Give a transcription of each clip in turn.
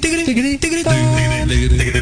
tigri, tigri, tigri, tigri, tigri, tigri, tigri, tigri, tigri, tigri,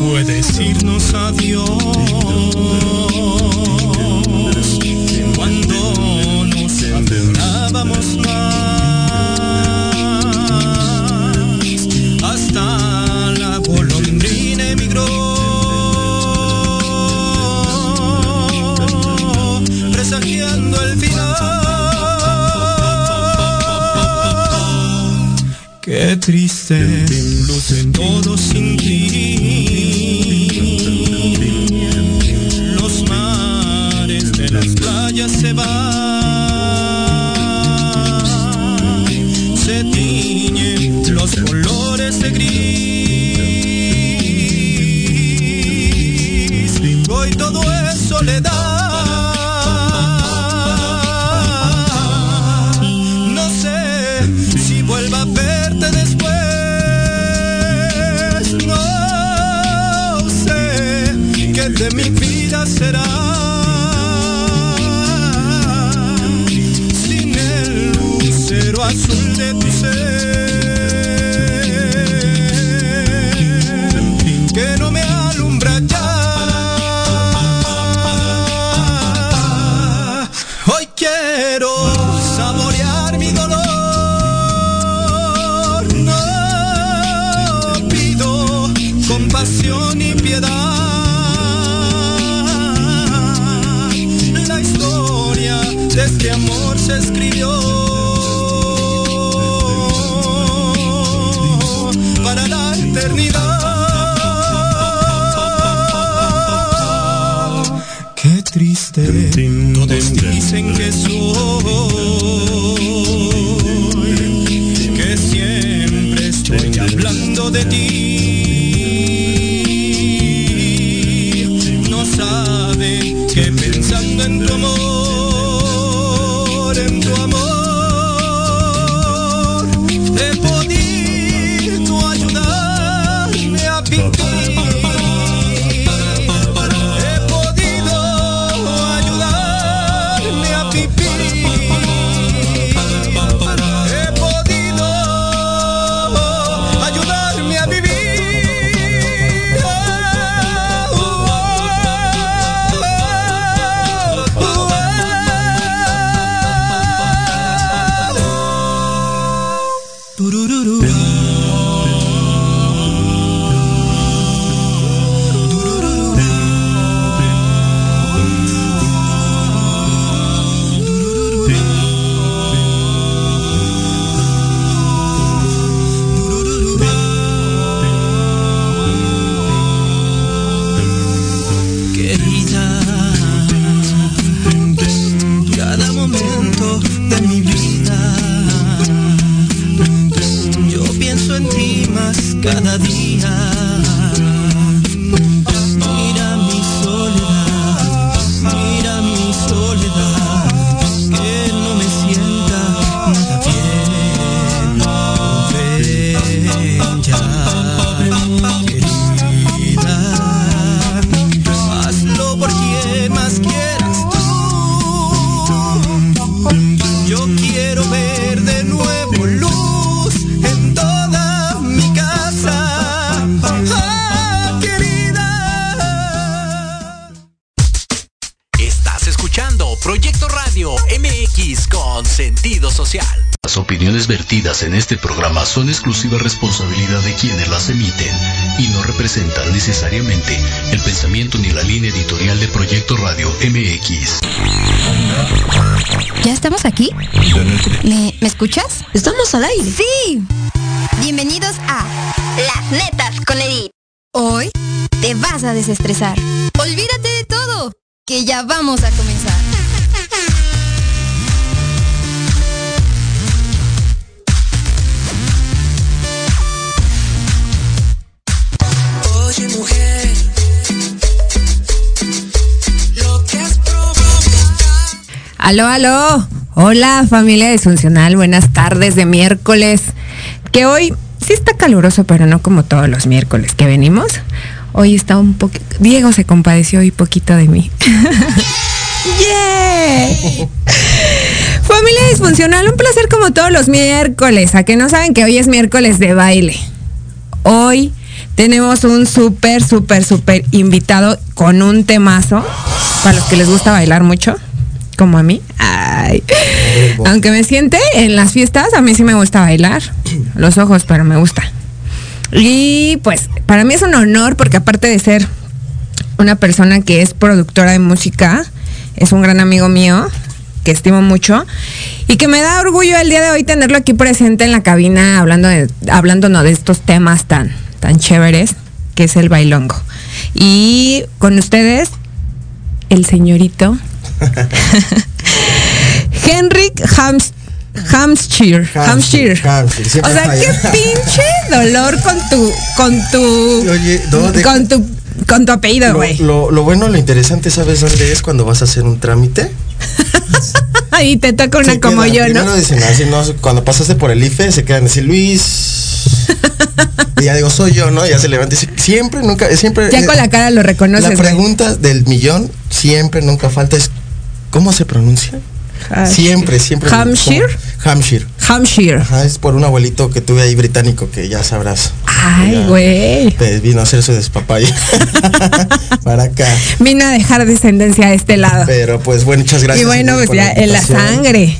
fue decirnos adiós. todos dicen que soy, que siempre estoy hablando de ti. Sentido social. Las opiniones vertidas en este programa son exclusiva responsabilidad de quienes las emiten y no representan necesariamente el pensamiento ni la línea editorial de Proyecto Radio MX. ¿Ya estamos aquí? ¿Me, ¿me escuchas? Estamos al aire. Sí. Bienvenidos a Las Netas con Edith. Hoy te vas a desestresar. Olvídate de todo, que ya vamos a comenzar. Aló, aló. Hola familia disfuncional, buenas tardes de miércoles. Que hoy sí está caluroso, pero no como todos los miércoles que venimos. Hoy está un poco... Diego se compadeció hoy poquito de mí. ¡Yeah! Familia disfuncional, un placer como todos los miércoles. A que no saben que hoy es miércoles de baile. Hoy tenemos un súper, súper, súper invitado con un temazo. Para los que les gusta bailar mucho, como a mí. Ay. Aunque me siente en las fiestas, a mí sí me gusta bailar. Los ojos, pero me gusta. Y pues para mí es un honor porque aparte de ser una persona que es productora de música, es un gran amigo mío que estimo mucho y que me da orgullo el día de hoy tenerlo aquí presente en la cabina hablando de hablándonos de estos temas tan tan chéveres que es el bailongo. Y con ustedes el señorito Henrik Hams Hampshire, Hampshire. Hampshire, O sea, falla. qué pinche dolor con tu, con tu, Oye, no, deja- con tu, con tu apellido, güey. lo, lo bueno, lo interesante, ¿sabes dónde es cuando vas a hacer un trámite? Y te toca una Se como yo, primero ¿no? dicen así, no, cuando pasaste por el IFE, se quedan así, Luis. y ya digo, soy yo, ¿no? Y ya se levanta y dice, siempre, nunca, siempre. Ya eh, con la cara lo reconoces. La güey. pregunta del millón, siempre, nunca falta es, ¿cómo se pronuncia? Siempre, siempre. Hampshire. ¿cómo? Hampshire. Hampshire. Ajá, es por un abuelito que tuve ahí británico que ya sabrás. Ay, güey. pues, vino a hacer su despapalle para acá. Vino a dejar descendencia a este lado. Pero pues bueno, muchas gracias. y bueno, pues ya en la sangre.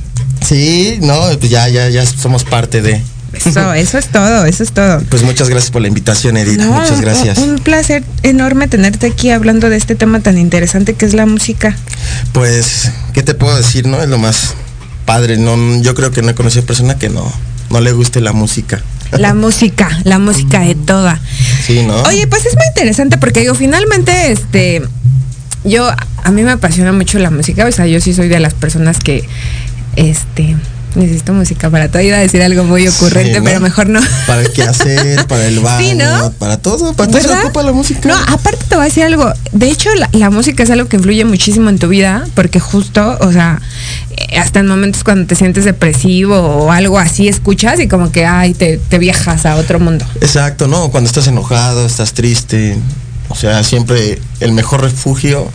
Sí, no, pues ya, ya, ya somos parte de. Eso, eso es todo, eso es todo. Pues muchas gracias por la invitación, Edith. No, muchas gracias. Un, un placer enorme tenerte aquí hablando de este tema tan interesante que es la música. Pues, ¿qué te puedo decir, no? Es lo más padre. No, yo creo que no he conocido persona que no, no le guste la música. La música, la música de toda. Sí, ¿no? Oye, pues es muy interesante porque digo, finalmente, este, yo, a mí me apasiona mucho la música, o sea, yo sí soy de las personas que, este, necesito música para todo. Iba a decir algo muy ocurrente, Sí, ¿no? pero mejor no. Para el quehacer, para el baño, Sí, ¿no? para todo, para todo se ocupa la música. No, aparte te voy a decir algo. De hecho, la, la música es algo que influye muchísimo en tu vida, porque justo, o sea, eh, hasta en momentos cuando te sientes depresivo o algo así, escuchas y como que, ay, te, te viajas a otro mundo. Exacto, ¿no? Cuando estás enojado, estás triste. O sea, siempre el mejor refugio,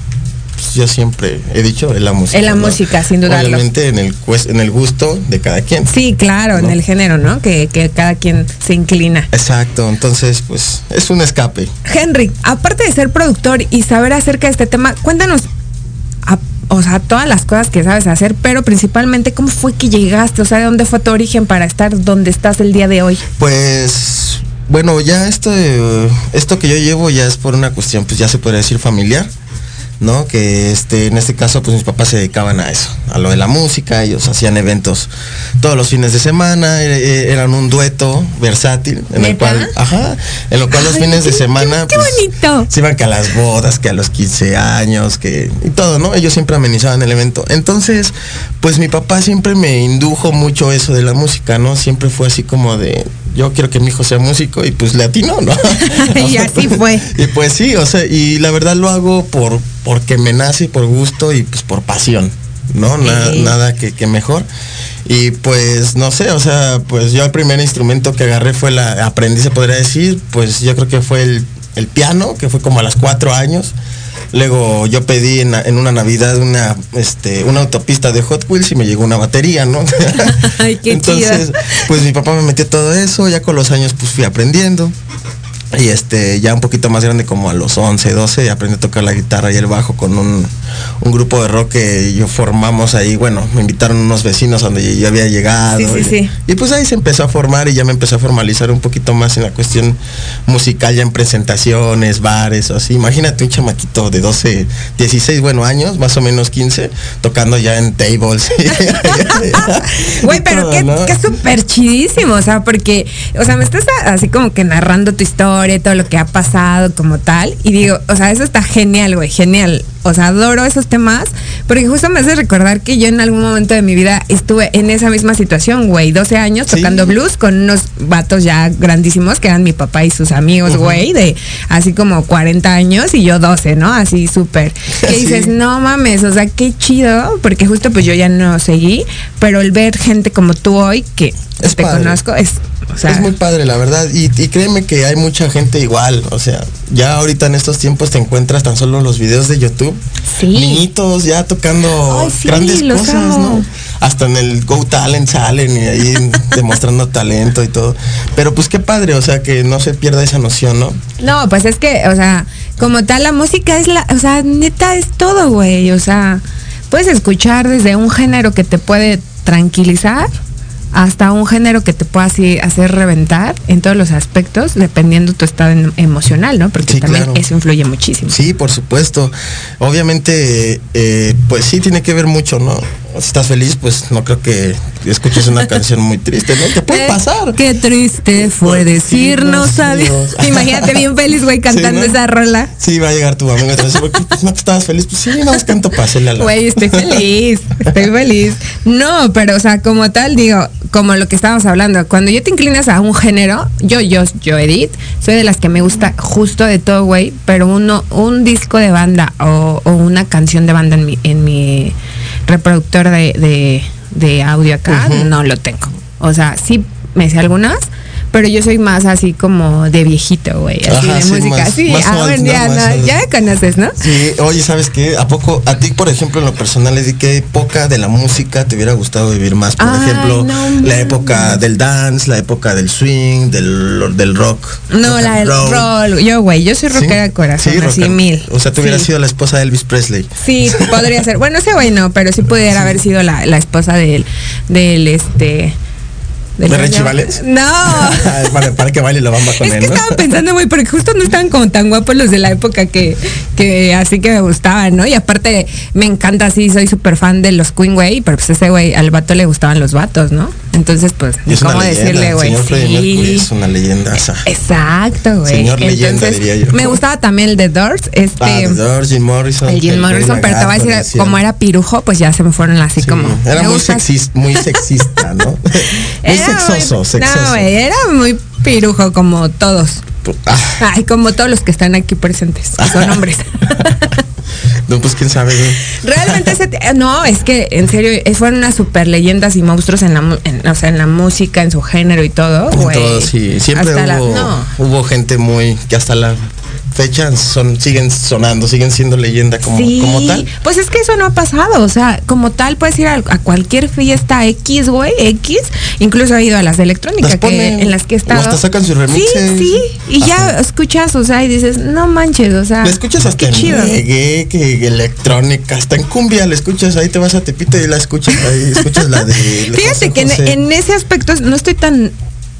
yo siempre he dicho, es la música. Es la ¿no? música, sin dudarlo. Obviamente en el, en el gusto de cada quien. Sí, claro, en el género, ¿no? Que, que cada quien se inclina. Exacto, entonces pues es un escape. Henry, aparte de ser productor y saber acerca de este tema, cuéntanos, a- o sea, todas las cosas que sabes hacer, pero principalmente cómo fue que llegaste, o sea, de dónde fue tu origen para estar donde estás el día de hoy. Pues bueno, ya esto, eh, esto que yo llevo ya es por una cuestión, pues ya se podría decir familiar. ¿No? Que este, en este caso, pues mis papás se dedicaban a eso, a lo de la música, ellos hacían eventos todos los fines de semana, e- e- eran un dueto versátil, en el cual, ajá, en lo cual los fines de semana, qué pues, se iban que a las bodas, que a los 15 años, que, y todo, ¿no? Ellos siempre amenizaban el evento. Entonces, pues mi papá siempre me indujo mucho eso de la música, ¿no? Siempre fue así como de, yo quiero que mi hijo sea músico y pues le atinó, ¿no? Y así fue. Y pues sí, o sea, y la verdad lo hago por porque me nace, por gusto y pues por pasión, ¿no? Na- Sí. Nada que, que mejor. Y pues no sé, o sea, pues yo el primer instrumento que agarré fue la, aprendí se podría decir, pues yo creo que fue el, el piano, que fue como a los cuatro años. Luego yo pedí en, en una Navidad una, este, una autopista de Hot Wheels y me llegó una batería, ¿no? Ay, qué Entonces, pues mi papá me metió todo eso, ya con los años pues fui aprendiendo. Y este, ya un poquito más grande, como a los 11, 12, aprendí a tocar la guitarra y el bajo con un, un grupo de rock que yo formamos ahí. Bueno, me invitaron unos vecinos donde yo había llegado. Sí, sí, y, sí. y pues ahí se empezó a formar y ya me empezó a formalizar un poquito más en la cuestión musical, ya en presentaciones, bares o así. Imagínate un chamaquito de 12, 16, bueno, años, más o menos 15, tocando ya en tables. Güey, pero todo, qué, ¿no? qué súper chidísimo, o sea, porque, o sea, me estás así como que narrando tu historia, todo lo que ha pasado como tal, y digo, o sea, eso está genial, güey, genial. O sea, adoro esos temas, porque justo me hace recordar que yo en algún momento de mi vida estuve en esa misma situación, güey, 12 años Sí. tocando blues con unos vatos ya grandísimos que eran mi papá y sus amigos, güey, de así como 40 años y yo 12, ¿no? Así súper. Que Sí. dices, no mames, o sea, qué chido, porque justo pues yo ya no seguí, pero el ver gente como tú hoy, que Es te padre. conozco, es, o sea, es muy padre, la verdad. Y, y créeme que hay mucha gente igual. O sea, ya ahorita en estos tiempos te encuentras tan solo los videos de YouTube. Sí. Niñitos ya tocando Ay, sí, grandes cosas, amo. ¿no? Hasta en el Go Talent salen y ahí demostrando talento y todo. Pero pues qué padre, o sea, que no se pierda esa noción, ¿no? No, pues es que, o sea, como tal, la música es la, o sea, neta es todo, güey. O sea, puedes escuchar desde un género que te puede tranquilizar hasta un género que te pueda así hacer reventar en todos los aspectos, dependiendo tu estado en- emocional, ¿no? Porque Sí, también claro. eso influye muchísimo. Sí, por supuesto. Obviamente, eh, pues sí tiene que ver mucho, ¿no? Si estás feliz, pues no creo que escuches una canción muy triste, ¿no? Te puede pasar. Qué triste fue Pues, decirnos adiós. Imagínate bien feliz, güey, cantando Sí, ¿no? esa rola. Sí, va a llegar tu amigo y te va a decir, "¿Por qué, pues, no estabas feliz? Pues sí, no, es canto pásela. la- Güey, estoy feliz, estoy feliz. No, pero o sea, como tal, digo, como lo que estábamos hablando, cuando yo te inclinas a un género, yo, yo, yo, Edith, soy de las que me gusta justo de todo, güey, pero uno, un disco de banda o, o una canción de banda en mi, en mi reproductor de, de, de audio acá, no lo tengo. O sea, sí me sé algunas, pero yo soy más así como de viejito, güey, así Ajá, de sí, música. más- sí, más a old, ya, Más no, ya me conoces, ¿no? Sí, oye, ¿sabes qué? ¿A poco, a ti, por ejemplo, en lo personal, ¿de qué época de la música te hubiera gustado vivir más? Por Ay, ejemplo, no la época del dance, la época del swing, del, del rock. No, la del roll. roll. Yo, güey, yo soy rockera de corazón, Sí, así mil. O sea, tú hubieras sido la esposa de Elvis Presley. Sí, podría ser. Bueno, ese güey no, pero sí pudiera haber sido la, la esposa del, del este. Del- ¿De Richie Valens? No. para, para que baile la bamba con Es él, que ¿no? estaba pensando, güey, porque justo no estaban como tan guapos los de la época que, que así que me gustaban, ¿no? Y aparte, me encanta así, soy súper fan de los Queen, güey, pero pues ese güey, al vato le gustaban los vatos, ¿no? Entonces, pues, es ¿cómo decirle, güey? señor Sí. es una leyenda. Exacto, güey. Señor leyenda, diría yo. Me gustaba también el de Doors, este. Ah, The Doors, Jim Morrison. el Jim Morrison, pero te voy a decir, como era pirujo, pues ya se me fueron así Sí, como. Era muy, sexista, muy sexista, ¿no? muy Era sexoso, muy- sexoso. No, güey, era muy pirujo como todos. Ah, Ay, como todos los que están aquí presentes, que son hombres. no, pues quién sabe. Realmente ese no, es que en serio eh, fueron unas super leyendas y monstruos en la, en, o sea, en la música, en su género y todo, sí. Siempre la- hubo, no. hubo gente muy que hasta la fecha son, siguen sonando, siguen siendo leyenda como, sí, como tal. pues es que eso no ha pasado, o sea, como tal puedes ir a, a cualquier fiesta X, güey, X, incluso he ido a las de electrónica Las que, ponen, en las que he estado. hasta sacan sus remixes. Sí, sí, y ya escuchas, o sea, y dices, no manches, o sea, escuchas hasta en reggae, que electrónica, hasta en cumbia la escuchas, ahí te vas a Tepito y la escuchas ahí, escuchas la de Fíjate José que en, en ese aspecto no estoy tan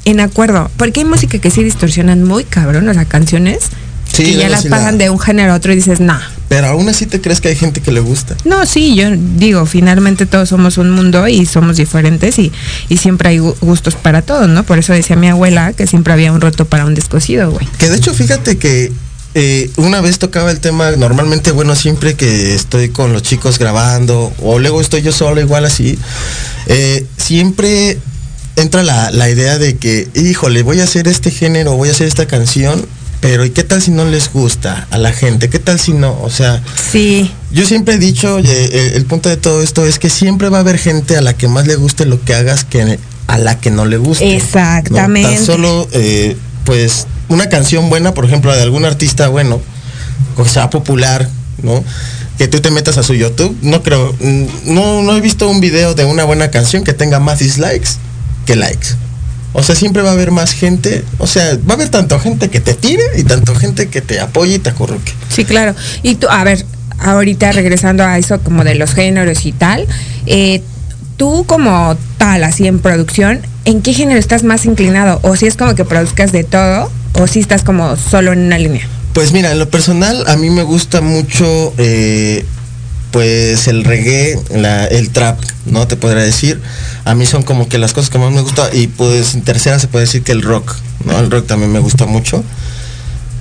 en acuerdo, porque hay música que sí distorsionan muy cabrón, o sea, canciones Sí, que ya las sí la- pasan de un género a otro y dices, nah. Pero aún así te crees que hay gente que le gusta. No, sí, yo digo, finalmente todos somos un mundo y somos diferentes y, y siempre hay gu- gustos para todos, ¿no? Por eso decía mi abuela que siempre había un roto para un descosido, güey. Que de hecho, fíjate que eh, una vez tocaba el tema, normalmente, bueno, siempre que estoy con los chicos grabando, o luego estoy yo solo, igual así, eh, siempre entra la, la idea de que, híjole, voy a hacer este género, voy a hacer esta canción, pero ¿y qué tal si no les gusta a la gente? ¿Qué tal si no? O sea, Sí, yo siempre he dicho, eh, eh, el punto de todo esto es que siempre va a haber gente a la que más le guste lo que hagas que a la que no le guste. ¿no? Exactamente. Tan solo, eh, pues, una canción buena, por ejemplo, de algún artista bueno, o sea popular, ¿no? Que tú te metas a su YouTube, no creo, mm, no, no he visto un video de una buena canción que tenga más dislikes que likes. O sea, siempre va a haber más gente, o sea, va a haber tanto gente que te tire y tanto gente que te apoye y te acurruque. Sí, claro. Y tú, a ver, ahorita regresando a eso como de los géneros y tal, eh, tú como tal, así en producción, ¿en qué género estás más inclinado? O si es como que produzcas de todo, o si estás como solo en una línea. Pues mira, en lo personal a mí me gusta mucho eh, pues el reggae, el trap, ¿no? Te podría decir. A mí son como que las cosas que más me gustan. Y pues en tercera se puede decir que el rock, ¿no? El rock también me gusta mucho.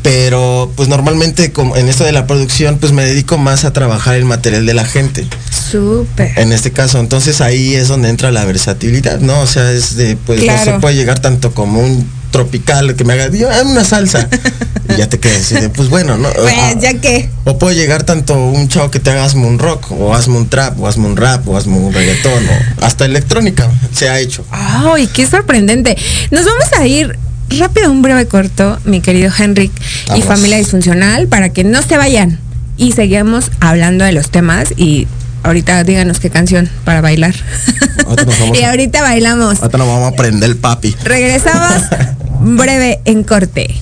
Pero pues normalmente como en esto de la producción pues me dedico más a trabajar el material de la gente. Súper. En este caso, entonces ahí es donde entra la versatilidad, ¿no? O sea, es de, pues no se puede llegar tanto como un tropical que me haga, Dios, una salsa. y ya te quedas pues bueno, ¿no? Pues ya que. O puede llegar tanto un chavo que te haga hazme un rock, o hazme un trap, o hazme un rap, o hazme un reggaetón, o hasta electrónica se ha hecho. ¡Ay, qué sorprendente! Nos vamos a ir rápido un breve corto, mi querido Henrik y familia disfuncional, para que no se vayan. Y seguimos hablando de los temas y ahorita díganos qué canción para bailar. y ahorita bailamos. Ahorita nos vamos a prender el papi. Regresamos breve en corte.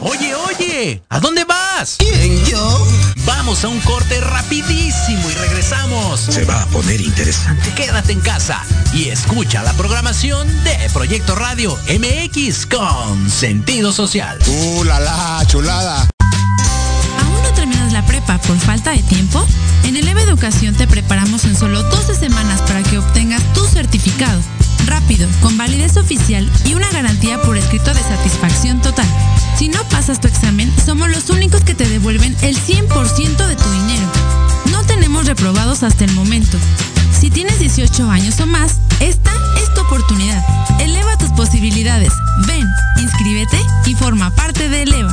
Oye, oye, ¿a dónde vas? ¿Quién, yo? Vamos a un corte rapidísimo y regresamos. Se va a poner interesante. Quédate en casa y escucha la programación de Proyecto Radio MX con sentido social. ¡Uh, la, la chulada! Prepa por falta de tiempo? En Eleva Educación te preparamos en solo 12 semanas para que obtengas tu certificado. Rápido, con validez oficial y una garantía por escrito de satisfacción total. Si no pasas tu examen, somos los únicos que te devuelven el 100% de tu dinero. No tenemos reprobados hasta el momento. Si tienes 18 años o más, esta es tu oportunidad. Eleva tus posibilidades. Ven, inscríbete y forma parte de Eleva.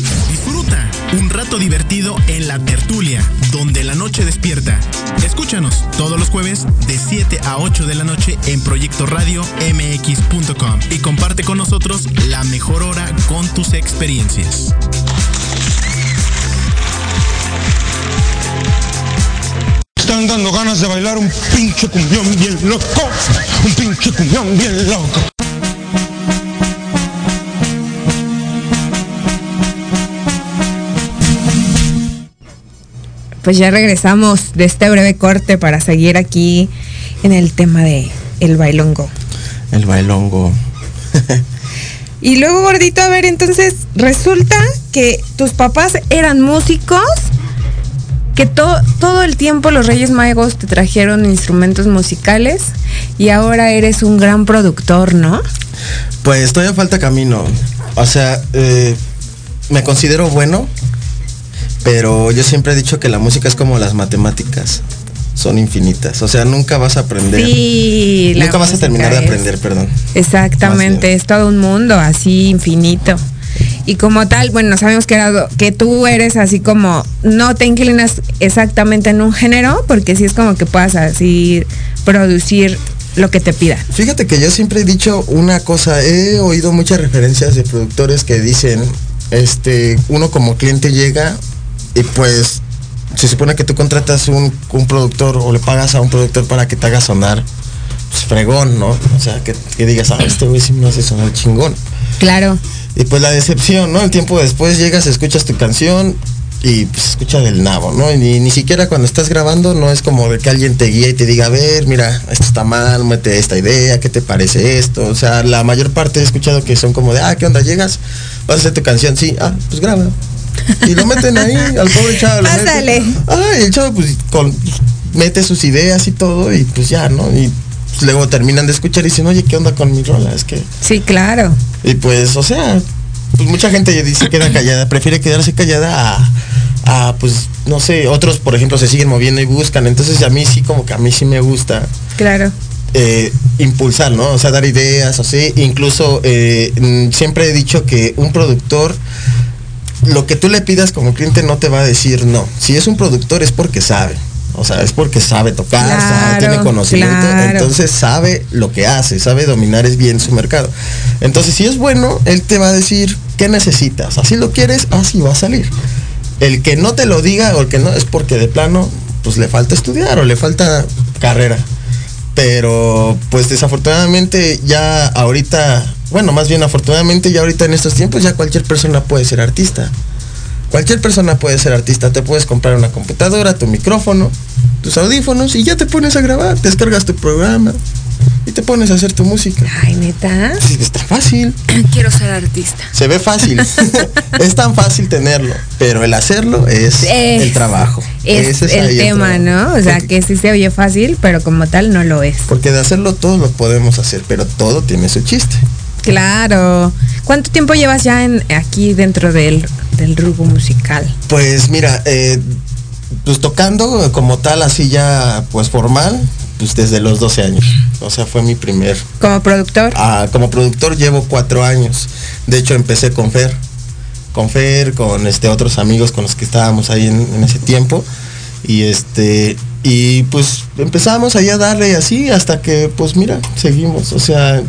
Disfruta un rato divertido en la tertulia, donde la noche despierta. Escúchanos todos los jueves de 7 a 8 de la noche en Proyecto Radio MX.com y comparte con nosotros la mejor hora con tus experiencias. Están dando ganas de bailar un pinche cumbión bien loco, un pinche cumbión bien loco. Pues ya regresamos de este breve corte para seguir aquí en el tema de el bailongo. El bailongo. y luego, gordito, a ver, entonces resulta que tus papás eran músicos, que todo el tiempo los Reyes Magos te trajeron instrumentos musicales y ahora eres un gran productor, ¿no? Pues todavía falta camino. O sea, eh, me considero bueno, pero yo siempre he dicho que la música es como las matemáticas. Son infinitas. O sea, nunca vas a aprender. Sí, nunca vas a terminar de aprender, perdón. Exactamente, es todo un mundo así infinito. Y como tal, bueno, sabemos que, era, que tú eres así como, no te inclinas exactamente en un género, porque sí es como que puedas así producir lo que te pida. Fíjate que yo siempre he dicho una cosa, he oído muchas referencias de productores que dicen, este, uno como cliente llega y pues se supone que tú contratas un, un, productor o le pagas a un productor para que te haga sonar pues, fregón, ¿no? O sea, que, que digas, ah, este güey sí me hace sonar chingón. Claro. Y pues la decepción, ¿no? El tiempo después llegas, escuchas tu canción y pues escucha del nabo, ¿no? Y ni, ni siquiera cuando estás grabando no es como de que alguien te guía y te diga, a ver, mira, esto está mal, mete esta idea, ¿qué te parece esto? O sea, la mayor parte he escuchado que son como de, ah, ¿qué onda? Llegas, vas a hacer tu canción, sí, ah, pues graba. Y lo meten ahí al pobre chavo. Pásale. Ah, y el chavo pues con, mete sus ideas y todo y pues ya, ¿no? Y pues, luego terminan de escuchar y dicen, oye, ¿qué onda con mi rola? Es que... Sí, claro. Y pues, o sea, pues mucha gente ya dice queda callada, prefiere quedarse callada a, a, pues, no sé, otros, por ejemplo, se siguen moviendo y buscan. Entonces a mí sí, como que a mí sí me gusta Claro. eh, impulsar, ¿no? O sea, dar ideas, así. Incluso eh, mm, siempre he dicho que un productor, lo que tú le pidas como cliente no te va a decir no. Si es un productor es porque sabe. O sea, es porque sabe tocar, sabe, tiene conocimiento, claro. entonces sabe lo que hace, sabe dominar es bien su mercado. Entonces, si es bueno, él te va a decir qué necesitas. Así lo quieres, así va a salir. El que no te lo diga o el que no es porque de plano, pues le falta estudiar o le falta carrera. Pero pues desafortunadamente ya ahorita, bueno, más bien afortunadamente ya ahorita en estos tiempos ya cualquier persona puede ser artista. Cualquier persona puede ser artista. Te puedes comprar una computadora, tu micrófono, tus audífonos y ya te pones a grabar. Descargas tu programa y te pones a hacer tu música. Ay, neta. Sí, está fácil. Quiero ser artista. Se ve fácil. es tan fácil tenerlo, pero el hacerlo es, Es- el trabajo. Es Ese el ahí tema, trabajo. ¿no? O sea, que sí se oye fácil, pero como tal no lo es. Porque de hacerlo todos lo podemos hacer, pero todo tiene su chiste. Claro. ¿Cuánto tiempo llevas ya en, aquí dentro del, del rubro musical? Pues mira, eh, pues tocando como tal, así ya pues formal, pues desde los 12 años. O sea, fue mi primer... Como productor. Ah, como productor llevo cuatro años. De hecho, empecé con Fer. Con Fer, con este otros amigos con los que estábamos ahí en, en ese tiempo. Y este. Y pues empezamos ahí a darle así hasta que, pues mira, seguimos. O sea,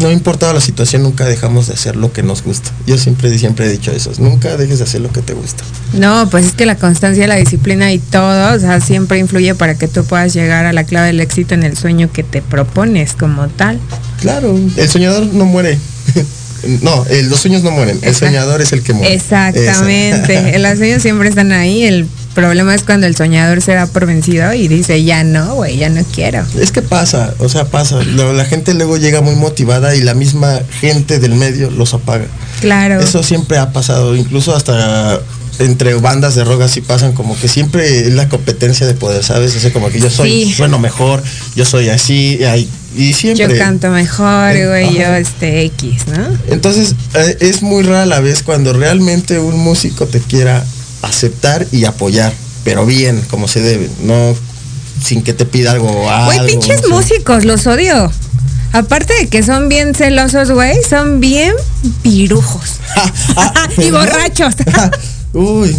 no importaba la situación, nunca dejamos de hacer lo que nos gusta. Yo siempre, siempre he dicho eso. Nunca dejes de hacer lo que te gusta. No, pues es que la constancia, la disciplina y todo, o sea, siempre influye para que tú puedas llegar a la clave del éxito en el sueño que te propones como tal. Claro, el soñador no muere. No, eh, los sueños no mueren. El soñador es el que muere. Exactamente. Los sueños siempre están ahí. El problema es cuando el soñador se da por vencido y dice, ya no, güey, ya no quiero. Es que pasa, o sea, pasa. La, la gente luego llega muy motivada y la misma gente del medio los apaga. Claro. Eso siempre ha pasado, incluso hasta entre bandas de rock así pasan como que siempre es la competencia de poder, ¿sabes? O sea, como que yo soy, Sí. sueno mejor, yo soy así, y, ahí- y siempre. Yo canto mejor, güey, yo este X, ¿no? Entonces, eh, es muy rara la vez cuando realmente un músico te quiera aceptar y apoyar, pero bien, como se debe, no sin que te pida algo. Güey, pinches no sé. músicos, los odio. Aparte de que son bien celosos, güey, son bien pirujos. y borrachos. Uy,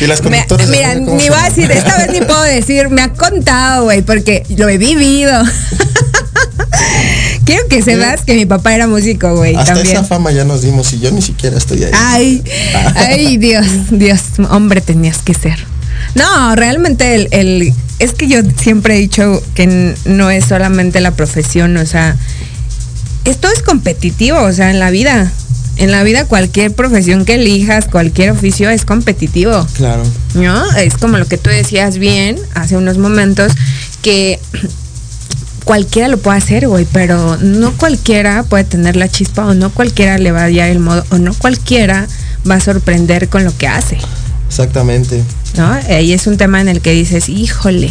y las Me- conductoras. mira, ¿cómo ni voy a decir, esta vez ni puedo decir, me ha contado, güey, porque lo he vivido. Quiero que sepas que mi papá era músico, güey, Hasta también. esa fama ya nos dimos y yo ni siquiera estoy ahí. Ay, ay, Dios, Dios, hombre tenías que ser. No, realmente el, el- es que yo siempre he dicho que no es solamente la profesión, o sea, esto es competitivo, o sea, en la vida. En la vida cualquier profesión que elijas, cualquier oficio es competitivo. Claro. ¿no? Es como lo que tú decías bien hace unos momentos, que cualquiera lo puede hacer, güey, pero no cualquiera puede tener la chispa o no cualquiera le va a hallar el modo o no cualquiera va a sorprender con lo que hace, Exactamente. ¿no? Ahí es un tema en el que dices, híjole,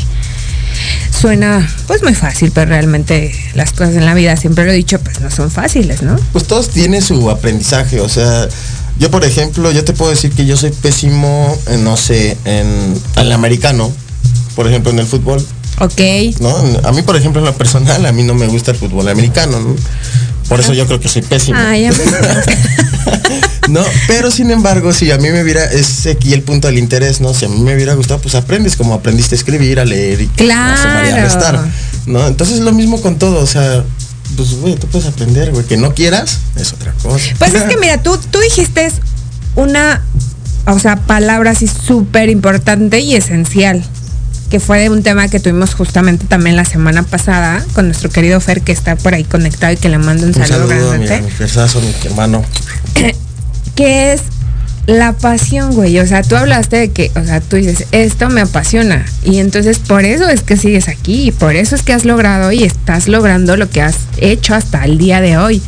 suena pues muy fácil, pero realmente las cosas en la vida, siempre lo he dicho, pues no son fáciles, ¿no? Pues todos tienen su aprendizaje, o sea, yo por ejemplo, yo te puedo decir que yo soy pésimo, en, no sé, en el americano, por ejemplo, en el fútbol. Ok. ¿no? A mí, por ejemplo, en lo personal, a mí no me gusta el fútbol americano, ¿no? Por eso yo creo que soy pésimo. No, pero sin embargo, si a mí me hubiera, es aquí el punto del interés, ¿no? Si a mí me hubiera gustado, pues aprendes como aprendiste a escribir, a leer y a sumar y a Claro. restar, ¿no? Entonces lo mismo con todo, o sea, pues güey, tú puedes aprender, güey, que no quieras, es otra cosa. Pues es que mira, tú, tú dijiste una, o sea, palabra así súper importante y esencial. Que fue de un tema que tuvimos justamente también la semana pasada con nuestro querido Fer que está por ahí conectado y que le mando un, Un saludo, saludo Ferzazo, mi hermano. que es la pasión, güey. O sea, tú hablaste de que, o sea, tú dices, esto me apasiona. Y entonces por eso es que sigues aquí y por eso es que has logrado y estás logrando lo que has hecho hasta el día de hoy.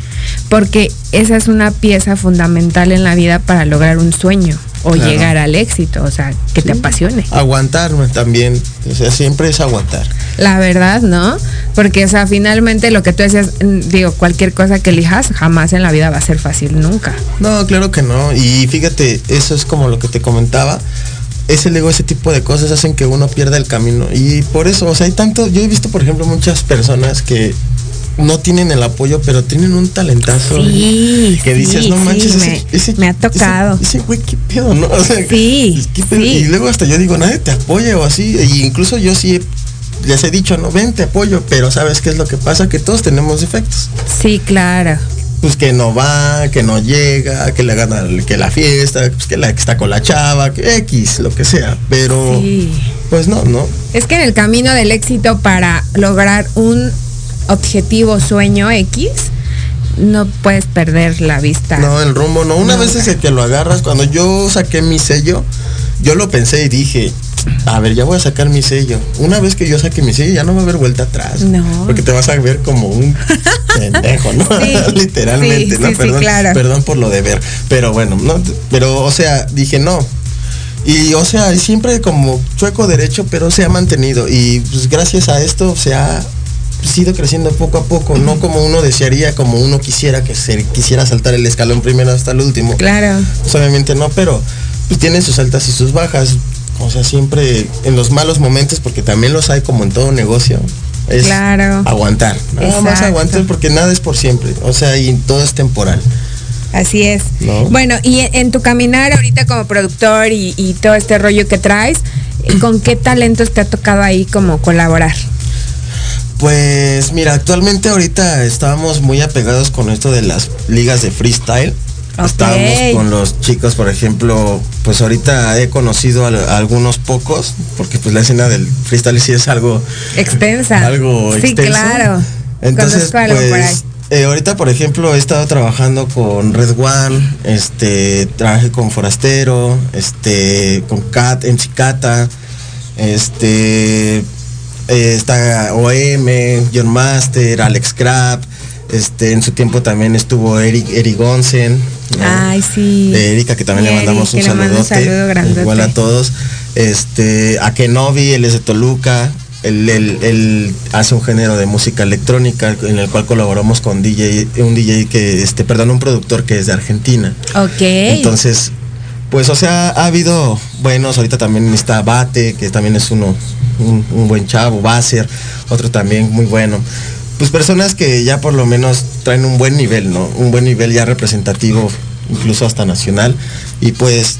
Porque esa es una pieza fundamental en la vida para lograr un sueño o Claro. llegar al éxito. O sea, que te apasione. Aguantarme también. O sea, siempre es aguantar. La verdad, ¿no? Porque, o sea, finalmente lo que tú decías, mm, digo, cualquier cosa que elijas jamás en la vida va a ser fácil, nunca. No, claro que no. Y fíjate, eso es como lo que te comentaba. Ese ego, ese tipo de cosas hacen que uno pierda el camino. Y por eso, o sea, hay tanto, yo he visto, por ejemplo, muchas personas que no tienen el apoyo, pero tienen un talentazo. Sí, que sí, dices, no sí, manches, me- ese, me ha tocado. Ese güey, qué pedo, ¿no? O sea, Sí. Y luego hasta yo digo, nadie te apoya o así. Y incluso yo sí les he dicho, no, ven, te apoyo, pero ¿sabes qué es lo que pasa? Que todos tenemos defectos. Sí, claro. Pues que no va, que no llega, que le gana que la fiesta, pues que, la, que está con la chava, que X, lo que sea. Pero, Sí. pues no, no. Es que en el camino del éxito para lograr un objetivo, sueño X, no puedes perder la vista. No, el rumbo no. Una vez es el que lo agarras, cuando yo saqué mi sello, yo lo pensé y dije, a ver, ya voy a sacar mi sello. Una vez que yo saque mi sello, ya no va a haber vuelta atrás. No. Porque te vas a ver como un pendejo, ¿no? Sí, Literalmente, sí, ¿no? sí, sí, perdón, claro. perdón por lo de ver. Pero bueno, no, pero o sea, dije no. Y o sea, siempre como chueco derecho, pero se ha mantenido. Y pues gracias a esto se ha pues, ido creciendo poco a poco, no como uno desearía, como uno quisiera que se quisiera saltar el escalón primero hasta el último. Claro. Pues, obviamente no, pero pues, tiene sus altas y sus bajas. O sea, siempre en los malos momentos, porque también los hay como en todo negocio. Es Claro. aguantar. Nada más Exacto. aguantar porque nada es por siempre. O sea, y todo es temporal. Así es. ¿No? Bueno, y en, en tu caminar ahorita como productor y, y todo este rollo que traes, ¿con qué talentos te ha tocado ahí como colaborar? Pues mira, actualmente ahorita estábamos muy apegados con esto de las ligas de freestyle. Estábamos con los chicos, por ejemplo, pues ahorita he conocido a, a algunos pocos, porque pues la escena del freestyle sí es algo Extensa. algo Sí, extenso. claro. Entonces, algo por pues, eh, ahorita, por ejemplo, he estado trabajando con Red One, este, trabajé con Forastero, este, con Cat, MC Cata, este, eh, está OM, John Master, Alex Crab, este, en su tiempo también estuvo Eric, Eric Gonsen, ¿no? Ay, sí. de Erika, que también le mandamos un mando un saludote. saludo. Igual a todos. Este, a Kenobi, él es de Toluca. Él, él- él hace un género de música electrónica en el cual colaboramos con DJ, un DJ que, este, perdón, un productor que es de Argentina. Ok. Entonces, pues, o sea, ha habido buenos, ahorita también está Bate, que también es uno, un, un buen chavo, Basser, otro también muy bueno. Pues personas que ya por lo menos traen un buen nivel, ¿no? Un buen nivel ya representativo, incluso hasta nacional. Y pues,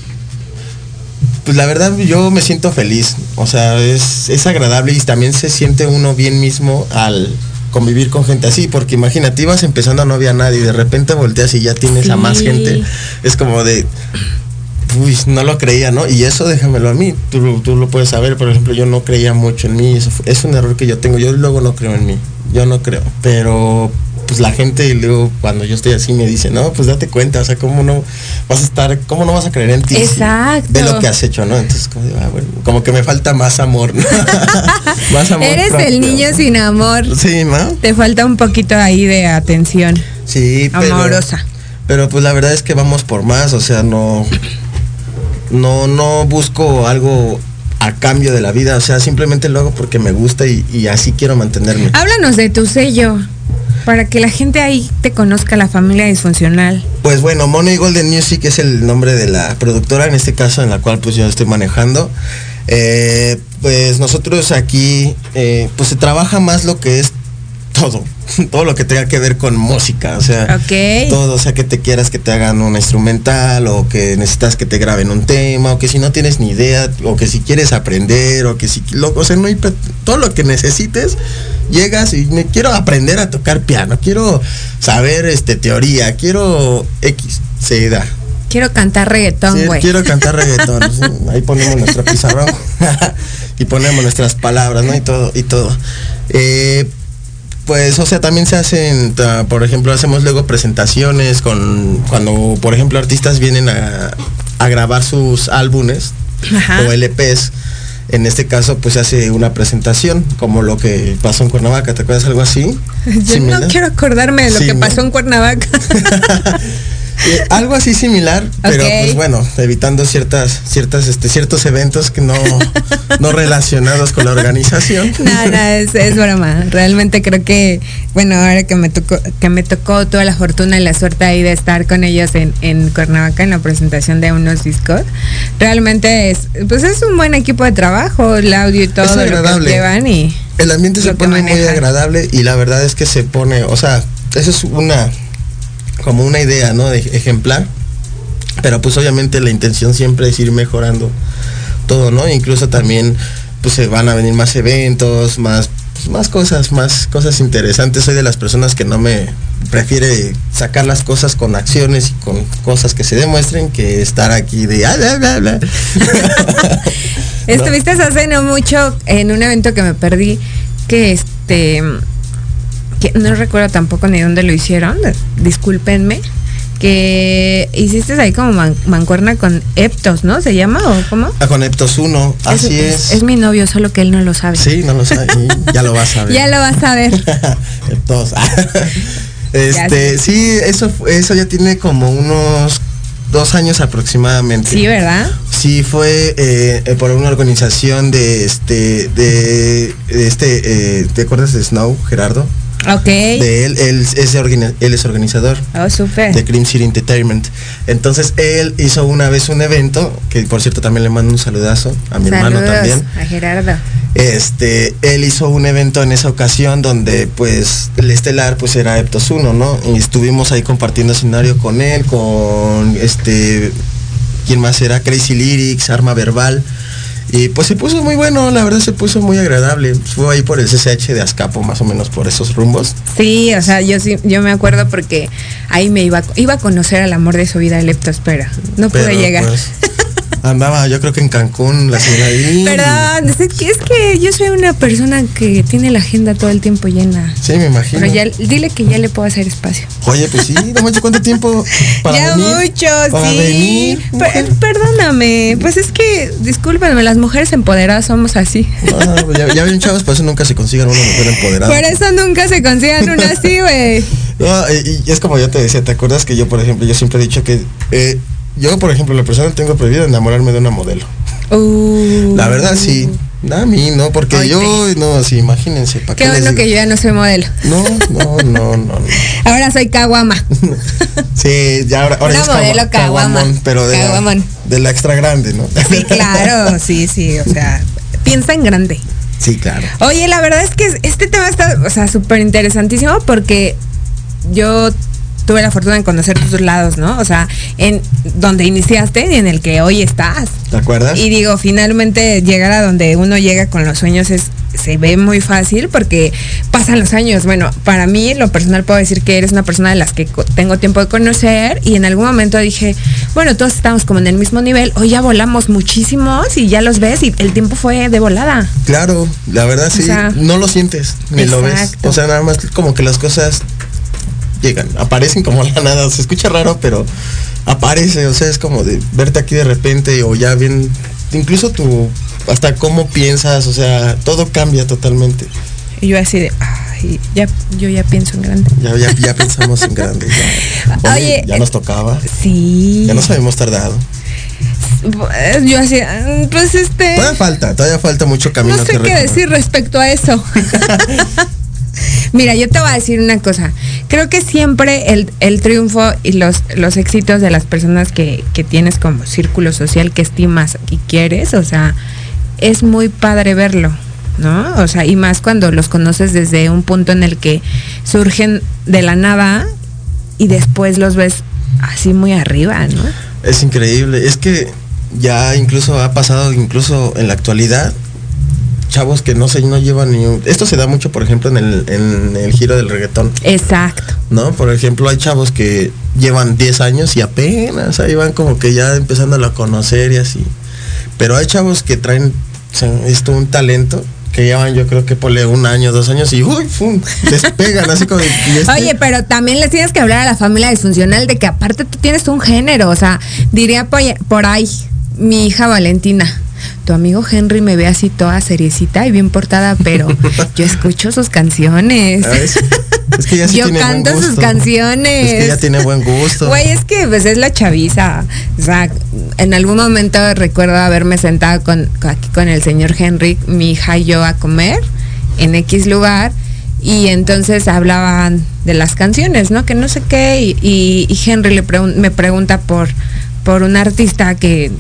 pues la verdad yo me siento feliz. O sea, es, es agradable y también se siente uno bien mismo al convivir con gente así, porque imagínate, ibas empezando no había nadie y de repente volteas y ya tienes a más gente. Es como de, uy, no lo creía, ¿no? Y eso déjamelo a mí, tú, tú lo puedes saber, por ejemplo, yo no creía mucho en mí, eso fue- es un error que yo tengo, yo luego no creo en mí, yo no creo, pero pues la gente y luego cuando yo estoy así me dice, no, pues date cuenta, o sea, cómo no vas a estar, cómo no vas a creer en ti. Exacto. De lo que has hecho, ¿no? Entonces, como, digo, ah, bueno, como que me falta más amor, ¿no? más amor. Eres propio. el niño sin amor. Sí, ¿no? Te falta un poquito ahí de atención. Sí, pero, Amorosa. Pero pues la verdad es que vamos por más, o sea, no, no, no busco algo a cambio de la vida, o sea, simplemente lo hago porque me gusta y, y así quiero mantenerme. Háblanos de tu sello para que la gente ahí te conozca la familia disfuncional. Pues bueno, Money Golden Music es el nombre de la productora, en este caso en la cual pues yo estoy manejando. Eh, pues nosotros aquí eh, pues se trabaja más lo que es todo, todo lo que tenga que ver con música, o sea, Ok. todo, o sea, que te quieras que te hagan una instrumental o que necesitas que te graben un tema o que si no tienes ni idea o que si quieres aprender o que si, lo, o sea, no hay, todo lo que necesites, llegas y me quiero aprender a tocar piano, quiero saber este teoría, quiero X, se da. Quiero cantar reggaetón, Sí, güey. quiero cantar reggaetón. sí, Ahí ponemos nuestro pizarrón. y ponemos nuestras palabras, ¿no? Y todo, y todo. Eh, pues, o sea, también se hacen, por ejemplo, hacemos luego presentaciones con, cuando, por ejemplo, artistas vienen a, a grabar sus álbumes Ajá. o LPs. En este caso, pues se hace una presentación, como lo que pasó en Cuernavaca, ¿te acuerdas algo así? Yo Similar. no quiero acordarme de lo Sí, que ¿no? pasó en Cuernavaca. Eh, algo así similar, pero pues bueno, evitando ciertas, ciertas, este, ciertos eventos que no, no relacionados con la organización. No, no, es, es broma. Realmente creo que, bueno, ahora que me tocó, que me tocó toda la fortuna y la suerte ahí de estar con ellos en, en Cuernavaca en la presentación de unos discos, realmente es, pues es un buen equipo de trabajo, el audio y todo lo que llevan y El ambiente se pone muy agradable y la verdad es que se pone, o sea, eso es una, como una idea, ¿no? De ejemplar. Pero pues obviamente la intención siempre es ir mejorando todo, ¿no? Incluso también pues se van a venir más eventos, más pues, más cosas, más cosas interesantes. Soy de las personas que no me prefiere sacar las cosas con acciones y con cosas que se demuestren que estar aquí de ah, bla, bla, bla. Estuviste hace no mucho en un evento que me perdí, que este, que no recuerdo tampoco ni dónde lo hicieron, discúlpenme, que hiciste ahí como man- mancuerna con Eptos, ¿no? ¿Se llama o cómo? Ah, con Eptos 1, así es. Es mi novio, solo que él no lo sabe. Sí, no lo sabe. Ya lo vas a ver. Ya lo vas a ver. Todos. este, sí, eso, eso ya tiene como unos dos años aproximadamente. Sí, ¿verdad? Sí, fue eh, eh, por una organización de este, de, de este, eh, ¿te acuerdas de Snow, Gerardo? Ok. De él, él es, él es organizador Oh, súper. de Cream City Entertainment. Entonces él hizo una vez un evento, que por cierto también le mando un saludazo a mi hermano también. a Gerardo. Este, él hizo un evento en esa ocasión donde pues el estelar pues era Eptos 1, ¿no? Y estuvimos ahí compartiendo escenario con él, con este, ¿quién más era? Crazy Lyrics, Arma Verbal. Y pues se puso muy bueno, la verdad se puso muy agradable. Fue ahí por el CCH de Azcapo, más o menos por esos rumbos. Sí, o sea, yo sí, yo me acuerdo porque ahí me iba, iba a conocer al amor de su vida, Leptospera. No pude llegar. pues, andaba yo creo que en Cancún, la señora ahí. Perdón, es que, yo soy una persona que tiene la agenda todo el tiempo llena. Sí, me imagino. Pero ya, dile que ya le puedo hacer espacio. Oye, pues sí, no manches cuánto tiempo para ya venir? mucho, Para sí. venir, Per- perdóname, pues es que, discúlpenme, las mujeres empoderadas somos así. Pues ya, ya ven chavos, por eso nunca se consigan una mujer empoderada. Por eso nunca se consigan una así, güey. No, y, y es como yo te decía, ¿te acuerdas que yo, por ejemplo, yo siempre he dicho que eh, yo, por ejemplo, la persona tengo prohibido enamorarme de una modelo? Uh. La verdad sí. A mí no, porque yo, no, sí, imagínense. ¿para Qué qué bueno digo? que yo ya no soy modelo. No, no, no, no. no. Ahora soy caguama. Sí, ya ahora, ahora Una es modelo caguama. pero de la, Caguamón. de la extra grande, ¿no? Sí, claro, sí, sí, o sea, piensa en grande. Sí, claro. Oye, la verdad es que este tema está, o sea, súper interesantísimo porque yo tuve la fortuna de conocer tus lados, ¿no? O sea, en donde iniciaste y en el que hoy estás. ¿Te acuerdas? Y digo, finalmente llegar a donde uno llega con los sueños es se ve muy fácil porque pasan los años. Bueno, para mí, lo personal puedo decir que eres una persona de las que tengo tiempo de conocer y en algún momento dije, bueno, todos estamos como en el mismo nivel, hoy ya volamos muchísimos y ya los ves y el tiempo fue de volada. Claro, la verdad sí, O sea, no lo sientes, ni lo ves. O sea, nada más como que las cosas llegan, aparecen como la nada, se escucha raro, pero aparece, o sea, es como de verte aquí de repente o ya bien, incluso tu, hasta cómo piensas, o sea, todo cambia totalmente. Y yo así de, ay, ya, yo ya pienso en grande. Ya, ya, ya pensamos en grande. Ya. Oye, ya nos tocaba. Sí. Ya nos habíamos tardado. Yo así, "Ah, pues este... Todavía falta, todavía falta mucho camino No sé que qué recorrer. decir respecto a eso. Mira, yo te voy a decir una cosa. Creo que siempre el, el triunfo y los, los éxitos de las personas que, que tienes como círculo social que estimas y quieres, o sea, es muy padre verlo, ¿no? O sea, y más cuando los conoces desde un punto en el que surgen de la nada y después los ves así muy arriba, ¿no? Es increíble. Es que ya incluso ha pasado, incluso en la actualidad, chavos que no sé, no llevan ni un... Esto se da mucho, por ejemplo, en el, en el giro del reggaetón, Exacto. ¿no? Por ejemplo, hay chavos que llevan 10 años y apenas ahí van como que ya empezando a conocer y así. Pero hay chavos que traen O sea, es todo un talento que llevan yo creo que por un año, dos años y uy, ¡fum! despegan así como... este- Oye, pero también les tienes que hablar a la familia disfuncional de que aparte tú tienes un género, o sea, diría por ahí mi hija Valentina. Tu amigo Henry me ve así toda seriecita y bien portada, pero yo escucho sus canciones. ¿sabes? Es que ya sí yo tiene buen canto sus canciones. Es que ya tiene buen gusto. Güey, es que pues es la chaviza. O sea, en algún momento recuerdo haberme sentado con, con- aquí con el señor Henry, mi hija y yo a comer en X lugar. Y entonces hablaban de las canciones, ¿no? Que no sé qué. Y, y- y Henry le pregun- me pregunta por, por un artista que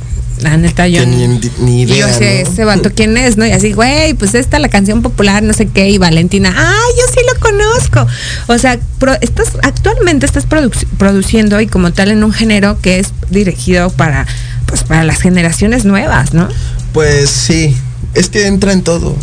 la neta yo ni, ni y yo idea, sé, ¿no? ese vato quién es, ¿no? Y así, güey, pues esta la canción popular, no sé qué, y Valentina, ah, yo sí lo conozco. O sea, pro- estás, actualmente estás produ- produciendo y como tal en un género que es dirigido para, pues para las generaciones nuevas, ¿no? Pues sí, es que entra en todo.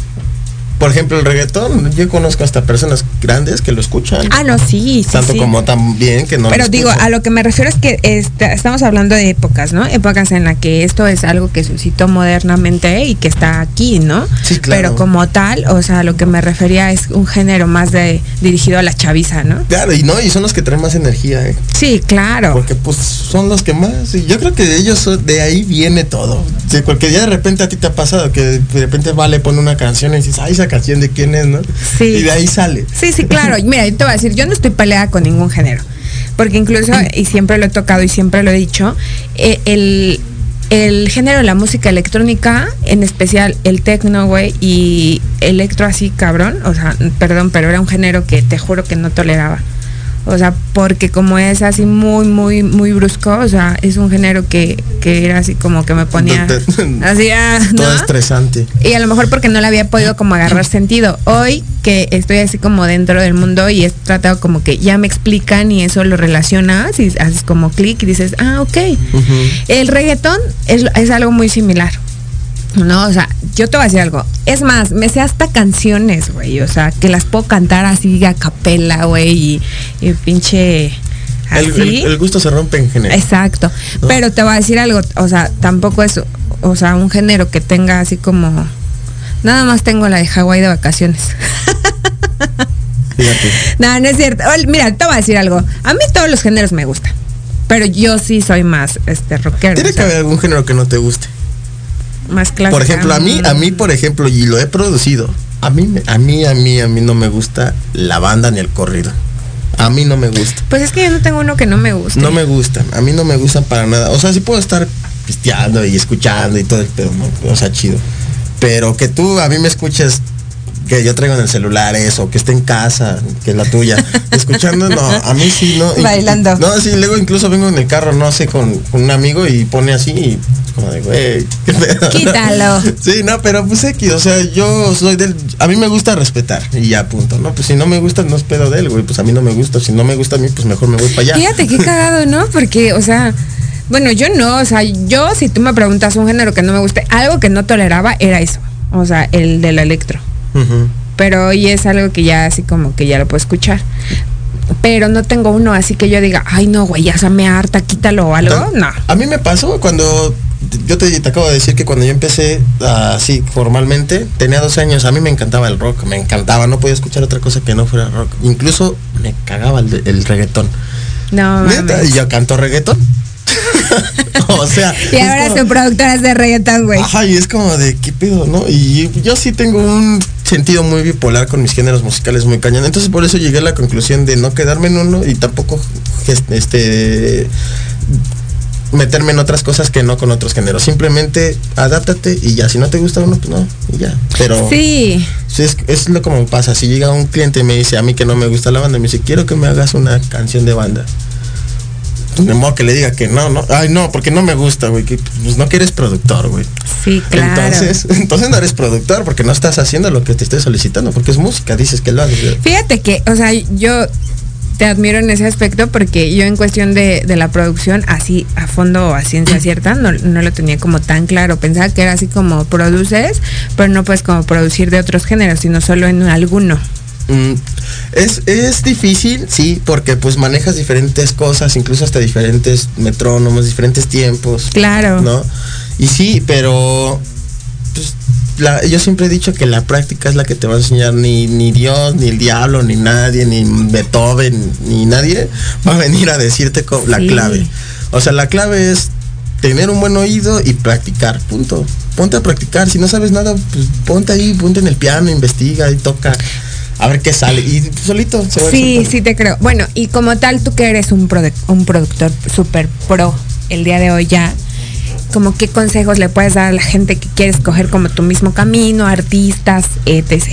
Por ejemplo, el reggaetón, yo conozco hasta personas grandes que lo escuchan. Ah, no, sí, sí. tanto sí. como también que no Pero lo digo, a lo que me refiero es que esta- estamos hablando de épocas, ¿no? Épocas en las que esto es algo que suscitó modernamente y que está aquí, ¿no? Sí, claro. Pero como tal, o sea, lo que me refería es un género más de dirigido a la chaviza, ¿no? Claro, y no, y son los que traen más energía, ¿eh? Sí, claro. Porque pues son los que más, y yo creo que de ellos, de ahí viene todo. Porque ya de repente a ti te ha pasado que de repente Vale pone una canción y dices, ay, esa canción de quién es, ¿no? Sí. Y de ahí sale. Sí, sí, claro. Mira, yo te voy a decir, yo no estoy peleada con ningún género. Porque incluso, y siempre lo he tocado y siempre lo he dicho, eh, el, el género de la música electrónica, en especial el techno, güey, y electro así, cabrón, o sea, perdón, pero era un género que te juro que no toleraba. O sea, porque como es así muy, muy, muy brusco, o sea, es un género que, que era así como que me ponía así, ah, Todo ¿no? estresante. Y a lo mejor porque no le había podido como agarrar sentido. Hoy que estoy así como dentro del mundo y he tratado como que ya me explican y eso lo relacionas y haces como clic y dices, ah, ok. El reggaetón es, es algo muy similar. No, o sea, yo te voy a decir algo. Es más, me sé hasta canciones, güey. O sea, que las puedo cantar así a capela, güey, y, y pinche El, así. el- el gusto se rompe en general. Exacto. ¿No? Pero te voy a decir algo, o sea, tampoco es, o sea, un género que tenga así como. Nada más tengo la de Hawái de vacaciones. Fíjate. no, no es cierto. Mira, te voy a decir algo. A mí todos los géneros me gustan. Pero yo sí soy más este rockero. Tiene o que haber algún género que no te guste. Más. Por ejemplo, a mí, a mí, por ejemplo, y lo he producido, a mí, a mí, a mí, a mí no me gusta la banda ni el corrido. A mí no me gusta. Pues es que yo no tengo uno que no me guste. No me gustan, a mí no me gustan para nada. O sea, sí puedo estar pisteando y escuchando y todo el pedo, ¿no? O sea, chido. Pero que tú a mí me escuches que yo traigo en el celular eso, que esté en casa, que es la tuya, escuchando, no, a mí sí, no. y- Bailando. no, sí, luego incluso vengo en el carro, no sé, con, con un amigo y pone así y como de, güey, qué pedo. Quítalo. Sí, no, pero pues X, o sea, yo soy del, a mí me gusta respetar y ya punto, ¿no? Pues si no me gusta, no es pedo de él, güey, pues a mí no me gusta, si no me gusta a mí, pues mejor me voy para allá. Fíjate qué cagado, ¿no? Porque, o sea, bueno, yo no, o sea, yo si tú me preguntas un género que no me guste, algo que no toleraba era eso. O sea, el del electro. Pero hoy es algo que ya así como que ya lo puedo escuchar. Pero no tengo uno así que yo diga, ay no, güey, ya se me harta, quítalo o algo. No. A mí me pasó cuando yo te, te acabo de decir que cuando yo empecé así formalmente, tenía 12 años, a mí me encantaba el rock, me encantaba, no podía escuchar otra cosa que no fuera rock. Incluso me cagaba el, el reggaetón. No, Neta, y yo canto reggaetón. o sea, Y ahora como- su productora es de reggaetón, güey. Ajá, y es como de qué pedo, ¿no? Y yo sí tengo un sentido muy bipolar con mis géneros musicales muy cañón. Entonces por eso llegué a la conclusión de no quedarme en uno y tampoco este meterme en otras cosas que no con otros géneros. Simplemente adáptate y ya. Si no te gusta uno, pues no, y ya. Pero sí, es, es lo como pasa. Si llega un cliente y me dice a mí que no me gusta la banda, me dice, quiero que me hagas una canción de banda. Pues, de modo que le diga que no, no. Ay, no, porque no me gusta, güey. Que, pues no que eres productor, güey. Sí, claro. Entonces, entonces no eres productor porque no estás haciendo lo que te estoy solicitando, porque es música, dices que lo haces. Fíjate que, o sea, yo te admiro en ese aspecto porque yo en cuestión de, de la producción, así a fondo, a ciencia cierta, no, no lo tenía como tan claro. Pensaba que era así como produces, pero no puedes como producir de otros géneros, sino solo en alguno. Mm, es, es difícil, sí, porque pues manejas diferentes cosas, incluso hasta diferentes metrónomos, diferentes tiempos. Claro. ¿No? Y sí, pero pues, la- yo siempre he dicho que la práctica es la que te va a enseñar ni, ni Dios, ni el diablo, ni nadie, ni Beethoven, ni nadie va a venir a decirte la clave. O sea, la clave es tener un buen oído y practicar, punto. Ponte a practicar, si no sabes nada, pues ponte ahí, ponte en el piano, investiga y toca, a ver qué sale. Y solito se va a Sí, soltando. sí te creo. Bueno, y como tal, tú que eres un, un productor súper pro el día de hoy ya, como qué consejos le puedes dar a la gente que quiere escoger como tu mismo camino, artistas, etc.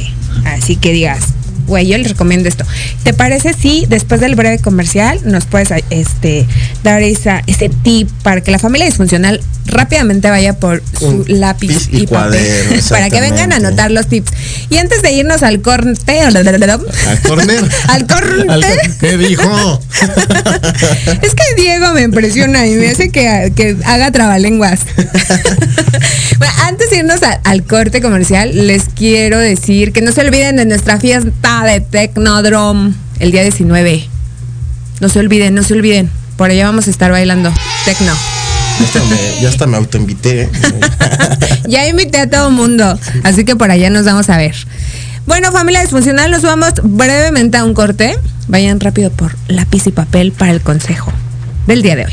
Así que digas, güey, yo les recomiendo esto. ¿Te parece si después del breve comercial nos puedes este, dar esa, ese tip para que la familia disfuncional rápidamente vaya por su Un lápiz y, y cuaderno, papel para que vengan a anotar los tips? Y antes de irnos al corte, Al corner. al corte, ¿Qué dijo? es que Diego me impresiona y me hace que, que haga trabalenguas. Bueno, antes de irnos a- al corte comercial, les quiero decir que no se olviden de nuestra fiesta de Tecnodrome el día 19. No se olviden, no se olviden. Por allá vamos a estar bailando tecno. Ya hasta me, ya hasta me autoinvité. Ya invité a todo mundo, así que por allá nos vamos a ver. Bueno, familia disfuncional, nos vamos brevemente a un corte. Vayan rápido por lápiz y papel para el consejo del día de hoy.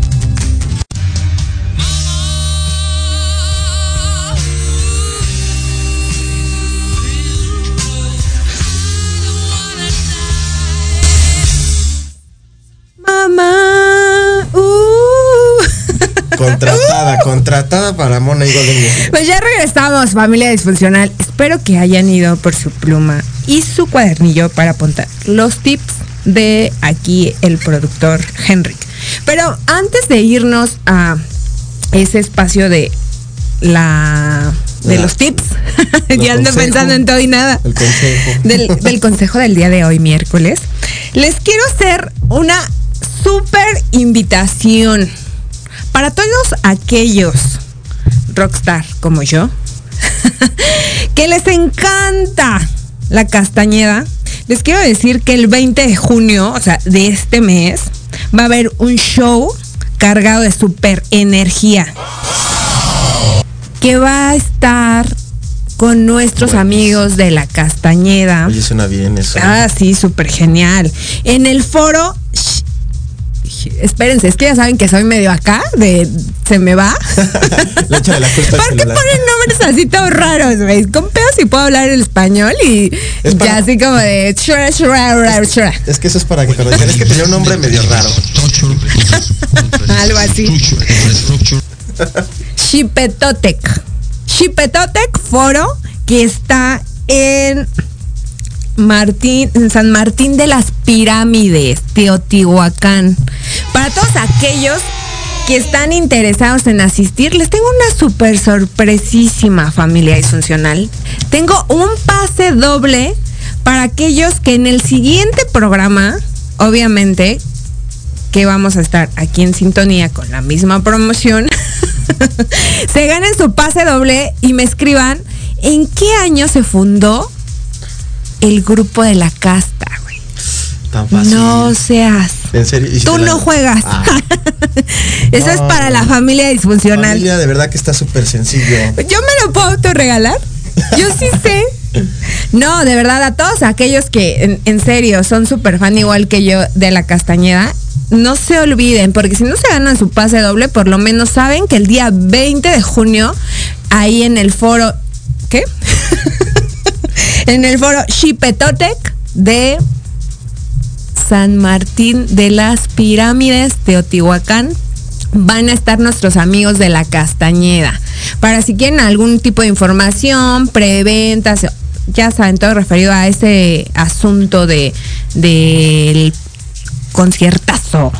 Contratada, contratada para Mona y Golden. Pues ya regresamos, familia disfuncional. Espero que hayan ido por su pluma y su cuadernillo para apuntar los tips de aquí el productor Henrik. Pero antes de irnos a ese espacio de la de La- los tips. ya ando consejo. pensando en todo y nada. El consejo. Del, del consejo del día de hoy, miércoles. Les quiero hacer una súper invitación para todos aquellos rockstar como yo que les encanta la castañeda. Les quiero decir que el 20 de junio, o sea, de este mes, va a haber un show cargado de super energía que va a estar con nuestros amigos de la Castañeda. Oye, suena bien eso. Ah, sí, súper genial. En el foro. Espérense, es que ya saben que soy medio acá, de se me va. De la culpa ¿Por qué ponen nombres así todos raros, güey? Con pedos si puedo hablar el español y Es para- ya así como de shura, shura, shura. Es que eso es para que conozcan. Es que tenía un nombre medio raro. Algo así. Chipetotec. Chipetotec Foro, que está en Martín, en San Martín de las Pirámides, Teotihuacán. Para todos aquellos que están interesados en asistir, les tengo una súper sorpresísima familia disfuncional. Tengo un pase doble para aquellos que en el siguiente programa, obviamente, que vamos a estar aquí en sintonía con la misma promoción, se ganen su pase doble y me escriban en qué año se fundó el grupo de la güey. Tan fácil. No seas. En serio. ¿Y si Tú la- no juegas. Ah. Eso es No, para la familia disfuncional. Familia, de verdad que está súper sencillo. ¿Yo me lo puedo autorregalar? Yo sí sé. No, de verdad, a todos aquellos que en, en serio son súper fan igual que yo de la Castañeda, no se olviden, porque si no se ganan su pase doble, por lo menos saben que el día 20 de junio, ahí en el foro, ¿qué? en el foro Chipetotec de San Martín de las Pirámides, Teotihuacán, van a estar nuestros amigos de la Castañeda. Para si quieren algún tipo de información, preventas, ya saben, todo referido a ese asunto de del conciertazo.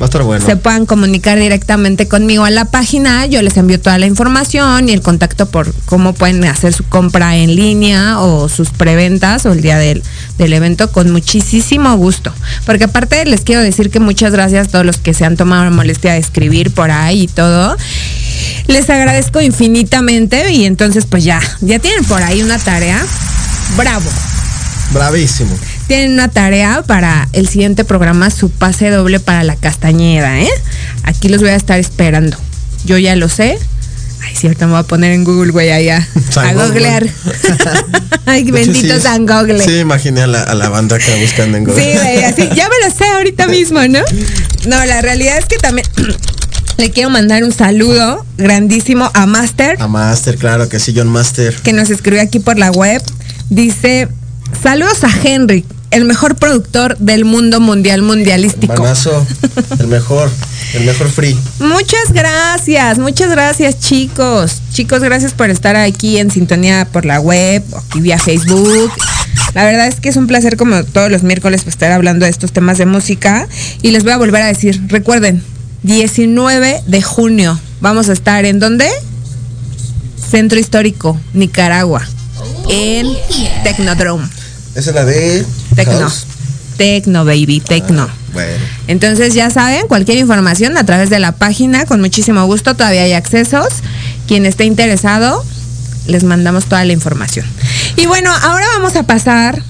Va a estar bueno. Se puedan comunicar directamente conmigo a la página, yo les envío toda la información y el contacto por cómo pueden hacer su compra en línea o sus preventas o el día del, del evento con muchísimo gusto. Porque aparte les quiero decir que muchas gracias a todos los que se han tomado la molestia de escribir por ahí y todo. Les agradezco infinitamente y entonces pues ya, ya tienen por ahí una tarea. Bravo. Bravísimo. Tienen una tarea para el siguiente programa, su pase doble para la castañeda, ¿eh? Aquí los voy a estar esperando. Yo ya lo sé. Ay, ahorita me voy a poner en Google, güey, allá. A Google. googlear. Ay, hecho, bendito sí, San Google. Sí, imaginé a la, a la banda acá buscando en Google. Sí, güey, así, ya me lo sé ahorita mismo, ¿no? No, la realidad es que también le quiero mandar un saludo grandísimo a Master, A Master, claro que sí, John Master. que nos escribió aquí por la web. Dice, saludos a Henry, el mejor productor del mundo mundial mundialístico. Manazo, el mejor, el mejor free. Muchas gracias, muchas gracias chicos. Chicos, gracias por estar aquí en sintonía por la web, aquí vía Facebook. La verdad es que es un placer como todos los miércoles pues, estar hablando de estos temas de música. Y les voy a volver a decir, recuerden, 19 de junio vamos a estar en dónde? Centro Histórico, Nicaragua, en Tecnodrome. Esa es la de. Tecno. Tecno, baby, Tecno. Bueno. Entonces ya saben, cualquier información a través de la página, con muchísimo gusto, todavía hay accesos. Quien esté interesado, les mandamos toda la información. Y bueno, ahora vamos a pasar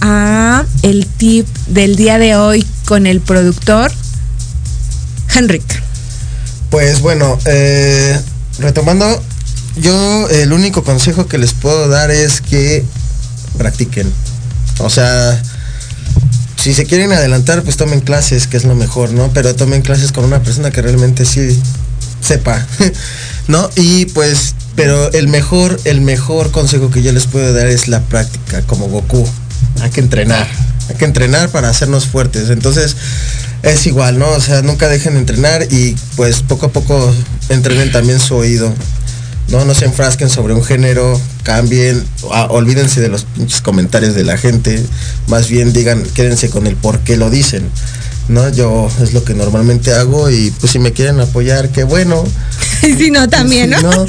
a el tip del día de hoy con el productor Henrik. Pues bueno, eh, retomando, yo el único consejo que les puedo dar es que practiquen. O sea, si se quieren adelantar, pues tomen clases, que es lo mejor, ¿no? Pero tomen clases con una persona que realmente sí sepa, ¿no? Y pues, pero el mejor, el mejor consejo que yo les puedo dar es la práctica, como Goku. Hay que entrenar, hay que entrenar para hacernos fuertes. Entonces, es igual, ¿no? O sea, nunca dejen de entrenar y pues poco a poco entrenen también su oído. No, no se enfrasquen sobre un género, cambien, ah, olvídense de los pinches comentarios de la gente, más bien digan, quédense con el por qué lo dicen. ¿No? Yo es lo que normalmente hago y pues si me quieren apoyar, qué bueno. Y si no, también, Si ¿no?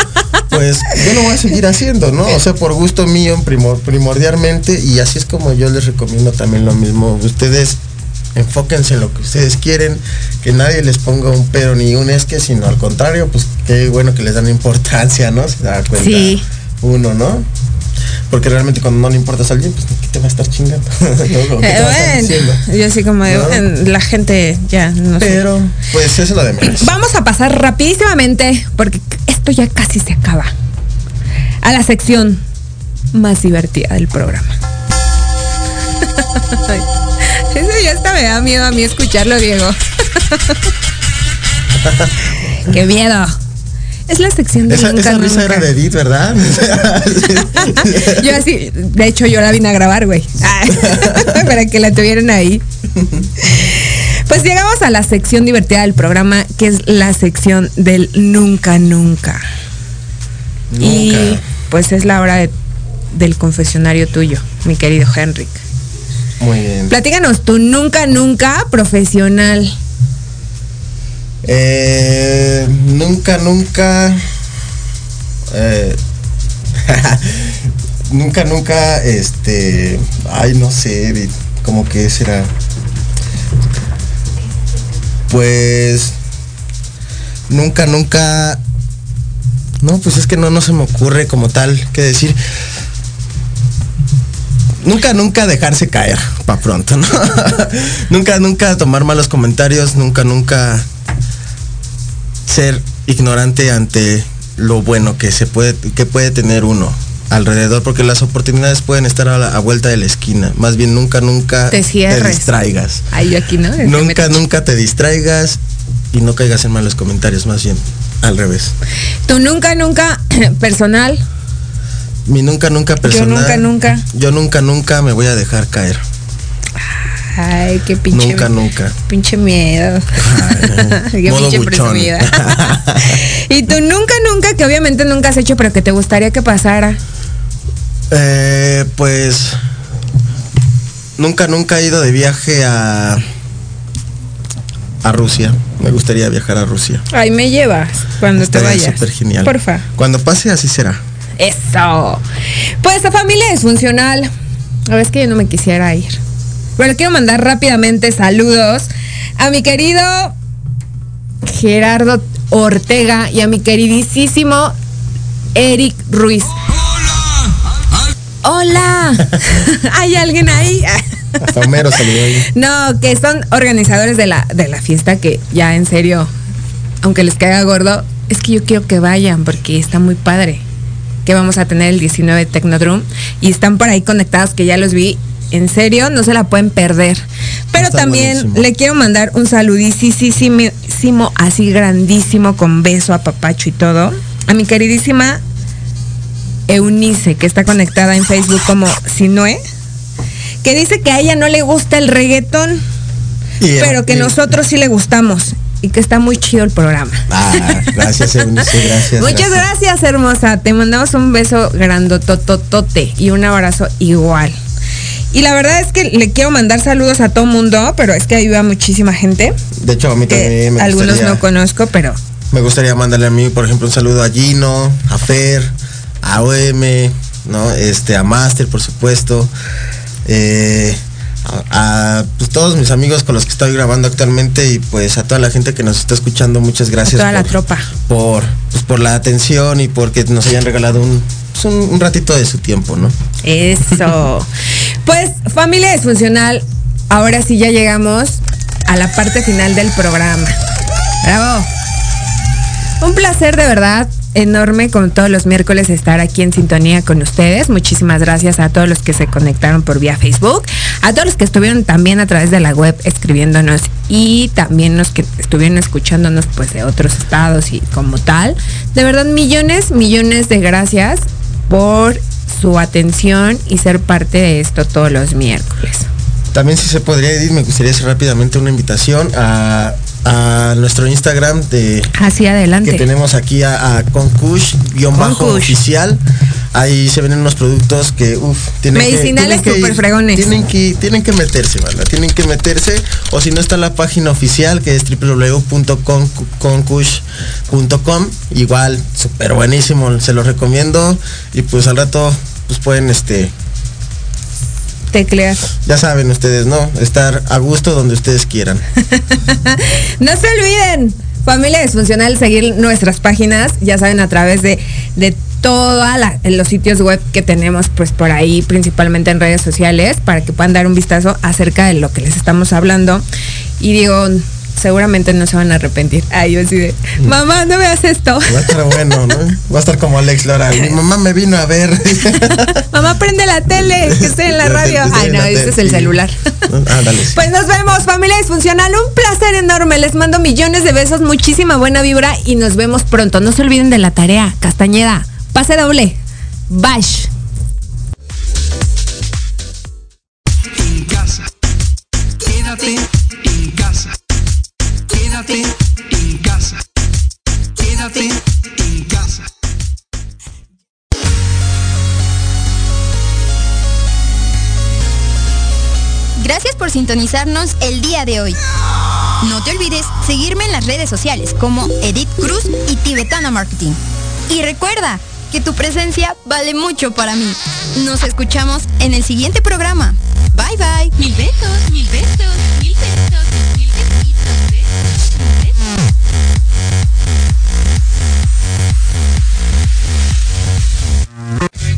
pues yo lo voy a seguir haciendo, ¿no? O sea, por gusto mío primor- primordialmente y así es como yo les recomiendo también lo mismo. Ustedes enfóquense en lo que ustedes quieren, que nadie les ponga un pero ni un es que, sino al contrario, pues qué bueno que les dan importancia, ¿no? Se da cuenta Sí. uno, ¿no? Porque realmente cuando no le importas a alguien, pues ¿qué te va a estar chingando? ¿No? ¿Qué te Eh, va a estar diciendo? bueno, yo así como. "Bueno, la gente ya no sé". Pero, pues eso es lo de menos. Vamos a pasar rapidísimamente, porque esto ya casi se acaba, a la sección más divertida del programa. Eso ya hasta me da miedo a mí escucharlo, Diego. ¡Qué miedo! Es la sección de Esa, nunca, esa risa nunca. era de Edith, ¿verdad? Yo así, de hecho yo la vine a grabar, güey. Para que la tuvieran ahí. Pues llegamos a la sección divertida del programa, que es la sección del nunca, nunca. Y pues es la hora de- del confesionario tuyo, mi querido Henrik. Muy bien. Platícanos tu nunca, nunca profesional. Eh, nunca, nunca. eh, nunca, nunca, este. Ay, no sé, como que será. Pues. Nunca, nunca. No, pues es que no, no se me ocurre como tal que decir. Nunca, nunca dejarse caer para pronto, ¿no? nunca, nunca tomar malos comentarios, nunca, nunca ser ignorante ante lo bueno que se puede que puede tener uno alrededor porque las oportunidades pueden estar a la a vuelta de la esquina más bien nunca nunca Te distraigas Ay, yo aquí, ¿no? Nunca nunca te distraigas y no caigas en malos comentarios más bien al revés Tu nunca, nunca personal. Mi nunca nunca personal nunca, nunca. yo nunca nunca me voy a dejar caer Ay, qué pinche. nunca nunca Pinche miedo. Qué modo pinche presumida. y tú nunca, nunca, que obviamente nunca has hecho, pero que te gustaría que pasara. Eh, pues nunca, nunca he ido de viaje a a Rusia. Me gustaría viajar a Rusia. Ay, me llevas cuando Estaría te vayas. súper genial. Porfa. Cuando pase así será. Eso. Pues la familia es funcional. A ver, es que yo no me quisiera ir. Pero quiero mandar rápidamente saludos a mi querido Gerardo Ortega y a mi queridísimo Eric Ruiz. Hola. ¿Hay alguien ahí? Hasta Homero salió ahí. No, que son organizadores de la, de la fiesta que ya en serio, aunque les caiga gordo, es que yo quiero que vayan porque está muy padre. Que vamos a tener el 19 Technodrum y están por ahí conectados que ya los vi. En serio, no se la pueden perder. Pero Está también buenísimo. le quiero mandar un saludísimo, así grandísimo, con beso a papacho y todo, a mi queridísima Eunice, que está conectada en Facebook como Sinue, que dice que a ella no le gusta el reggaetón, pero que nosotros sí le gustamos y que está muy chido el programa. Ah, gracias, Eunice, gracias. Muchas gracias, hermosa. Te mandamos un beso grandotototote y un abrazo igual. Y la verdad es que le quiero mandar saludos a todo mundo, pero es que ayuda muchísima gente. De hecho, a mí también me algunos gustaría, no conozco, pero me gustaría mandarle a mí, por ejemplo, un saludo a Gino, a Fer, a OM, ¿no? Este, a Master, por supuesto. eh, a, a, pues, todos mis amigos con los que estoy grabando actualmente y pues a toda la gente que nos está escuchando, muchas gracias toda la por, tropa. por, pues, por la atención y porque nos hayan regalado un, pues, un, un ratito de su tiempo, ¿no? Eso. Pues, familia disfuncional, ahora sí ya llegamos a la parte final del programa. Bravo. Un placer de verdad enorme como todos los miércoles estar aquí en sintonía con ustedes. Muchísimas gracias a todos los que se conectaron por vía Facebook, a todos los que estuvieron también a través de la web escribiéndonos y también los que estuvieron escuchándonos pues de otros estados y como tal. De verdad millones, millones de gracias por su atención y ser parte de esto todos los miércoles. También si se podría, Edith, me gustaría hacer rápidamente una invitación a, a nuestro Instagram de Hacia adelante. que tenemos aquí a, a Concush, guion bajo Concush. Ahí se vienen unos productos que, uff, tienen Medicinales que, tienen que súper ir- fregones. Tienen que, tienen que meterse, banda, tienen que meterse. O si no está la página oficial que es www.concush.com. Igual, súper buenísimo, se los recomiendo. Y pues al rato, pues pueden, este, Teclear. ya saben ustedes, ¿no? Estar a gusto donde ustedes quieran. No se olviden, familia disfuncional, seguir nuestras páginas, ya saben, a través de, de todos los sitios web que tenemos, pues por ahí, principalmente en redes sociales, para que puedan dar un vistazo acerca de lo que les estamos hablando. Y digo, seguramente no se van a arrepentir. Ay, yo así de, mamá, no veas esto. Va a estar bueno, ¿no? Va a estar como Alex Lora. Mi mamá me vino a ver. mamá, prende la tele, que esté en la radio. Ay, no, tele, es el celular. Ándale. sí. Pues nos vemos, familia disfuncional. Un placer enorme. Les mando millones de besos, muchísima buena vibra y nos vemos pronto. No se olviden de la tarea. Castañeda, pase doble. Bash. en casa. Quédate en casa. Quédate en casa. Quédate en casa. Gracias por sintonizarnos el día de hoy. No te olvides seguirme en las redes sociales como Edith Cruz y Tibetana Marketing. Y recuerda que tu presencia vale mucho para mí. Nos escuchamos en el siguiente programa. Bye bye. Mil besos, mil besos, mil besos. Mil besitos, besos, mil besos.